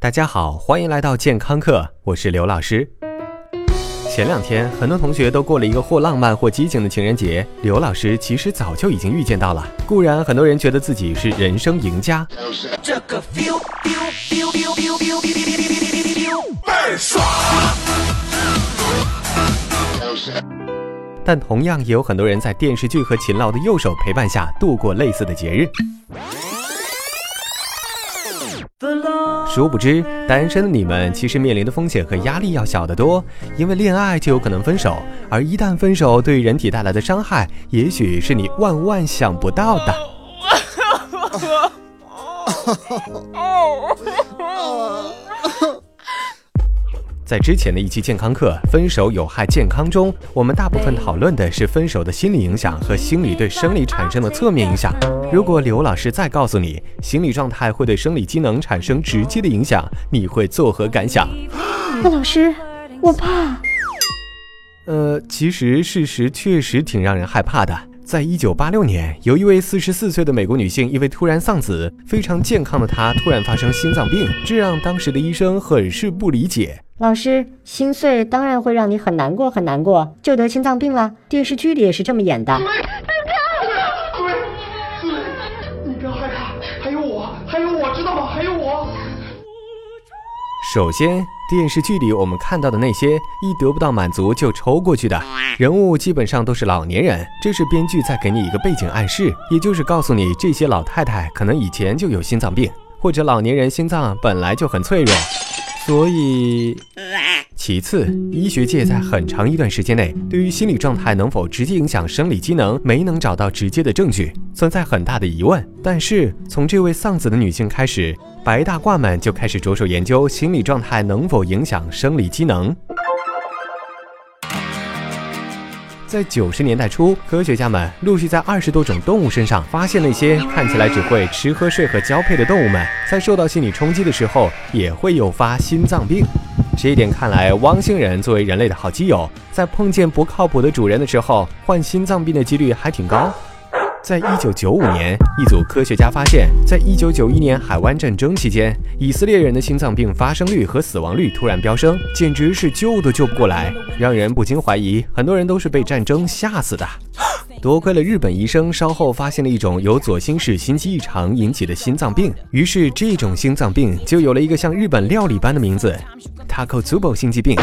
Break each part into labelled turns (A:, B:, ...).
A: 大家好，欢迎来到健康课，我是刘老师。前两天，很多同学都过了一个或浪漫或激情的情人节，刘老师其实早就已经预见到了。固然，很多人觉得自己是人生赢家，这个 feel 倍儿爽。但同样也有很多人在电视剧和勤劳的右手陪伴下度过类似的节日。殊不知，单身的你们其实面临的风险和压力要小得多，因为恋爱就有可能分手，而一旦分手，对人体带来的伤害，也许是你万万想不到的。在之前的一期健康课《分手有害健康》中，我们大部分讨论的是分手的心理影响和心理对生理产生的侧面影响。如果刘老师再告诉你，心理状态会对生理机能产生直接的影响，你会作何感想？
B: 那老师，我怕。
A: 呃，其实事实确实挺让人害怕的。在一九八六年，有一位四十四岁的美国女性，因为突然丧子，非常健康的她突然发生心脏病，这让当时的医生很是不理解。
B: 老师，心碎当然会让你很难过，很难过，就得心脏病了。电视剧里也是这么演的。
A: 首先，电视剧里我们看到的那些一得不到满足就抽过去的人物，基本上都是老年人。这是编剧在给你一个背景暗示，也就是告诉你这些老太太可能以前就有心脏病，或者老年人心脏本来就很脆弱。所以，其次，医学界在很长一段时间内，对于心理状态能否直接影响生理机能，没能找到直接的证据，存在很大的疑问。但是，从这位丧子的女性开始，白大褂们就开始着手研究心理状态能否影响生理机能。在九十年代初，科学家们陆续在二十多种动物身上发现了一些看起来只会吃喝睡和交配的动物们，在受到心理冲击的时候也会诱发心脏病。这一点看来，汪星人作为人类的好基友，在碰见不靠谱的主人的时候，患心脏病的几率还挺高。在一九九五年，一组科学家发现，在一九九一年海湾战争期间，以色列人的心脏病发生率和死亡率突然飙升，简直是救都救不过来，让人不禁怀疑，很多人都是被战争吓死的。多亏了日本医生稍后发现了一种由左心室心肌异常引起的心脏病，于是这种心脏病就有了一个像日本料理般的名字 ——Takotsubo 心肌病。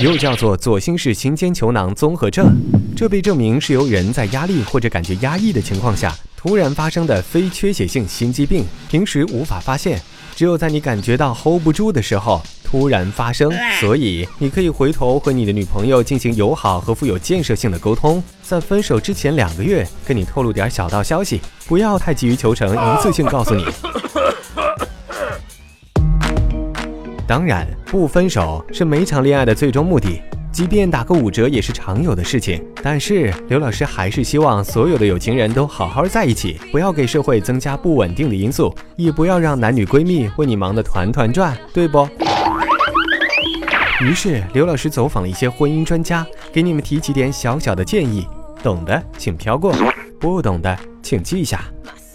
A: 又叫做左心室心间球囊综合症，这被证明是由人在压力或者感觉压抑的情况下突然发生的非缺血性心肌病，平时无法发现，只有在你感觉到 hold 不住的时候突然发生。所以你可以回头和你的女朋友进行友好和富有建设性的沟通，在分手之前两个月跟你透露点小道消息，不要太急于求成，一次性告诉你。当然，不分手是每场恋爱的最终目的，即便打个五折也是常有的事情。但是刘老师还是希望所有的有情人都好好在一起，不要给社会增加不稳定的因素，也不要让男女闺蜜为你忙得团团转，对不？于是刘老师走访了一些婚姻专家，给你们提几点小小的建议，懂的请飘过，不懂的请记一下。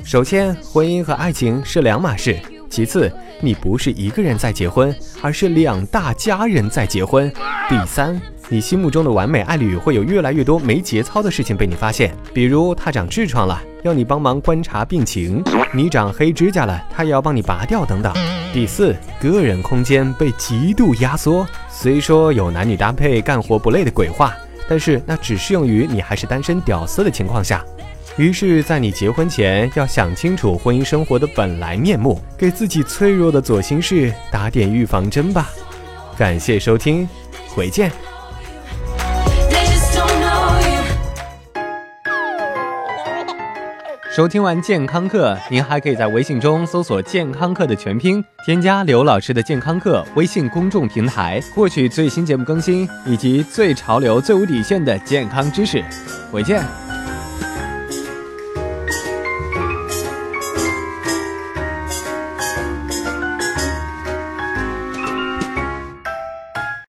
A: 首先，婚姻和爱情是两码事。其次，你不是一个人在结婚，而是两大家人在结婚。第三，你心目中的完美爱侣会有越来越多没节操的事情被你发现，比如他长痔疮了，要你帮忙观察病情；你长黑指甲了，他也要帮你拔掉等等。第四，个人空间被极度压缩。虽说有男女搭配干活不累的鬼话，但是那只适用于你还是单身屌丝的情况下。于是，在你结婚前，要想清楚婚姻生活的本来面目，给自己脆弱的左心室打点预防针吧。感谢收听，回见。收听完健康课，您还可以在微信中搜索“健康课”的全拼，添加刘老师的健康课微信公众平台，获取最新节目更新以及最潮流、最无底线的健康知识。回见。